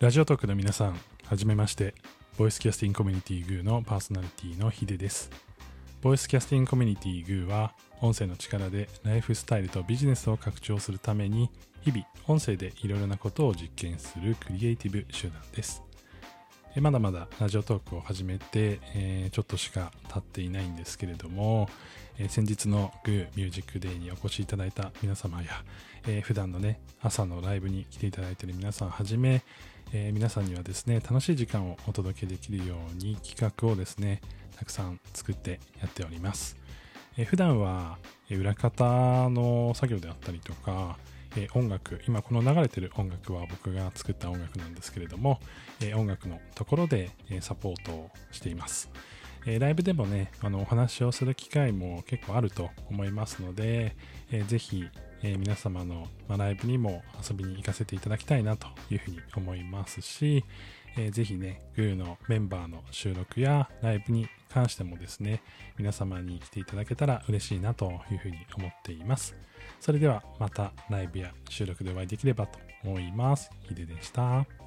ラジオトークの皆さん、はじめまして。ボイスキャスティングコミュニティグーのパーソナリティのヒデです。ボイスキャスティングコミュニティグーは、音声の力でライフスタイルとビジネスを拡張するために、日々、音声でいろいろなことを実験するクリエイティブ集団です。まだまだラジオトークを始めて、えーちょっとしか経っていないんですけれども、えー先日の GOO ミュージックデーにお越しいただいた皆様や、えー普段のね、朝のライブに来ていただいている皆さんはじめ、えー皆さんにはですね、楽しい時間をお届けできるように企画をですね、たくさん作ってやっております。えー普段は、裏方の作業であったりとか、えー音楽、今この流れてる音楽は僕が作った音楽なんですけれども、えー音楽のところで、えサポートをしています。えーライブでもね、あのお話をする機会も結構あると思いますので、えーぜひ、えー皆様の、まあライブにも遊びに行かせていただきたいなというふうに思いますし、えーぜひね、GOO のメンバーの収録やライブに関してもですね、皆様に来ていただけたら嬉しいなというふうに思っています。それではまたライブや収録でお会いできればと思います。ヒデでした。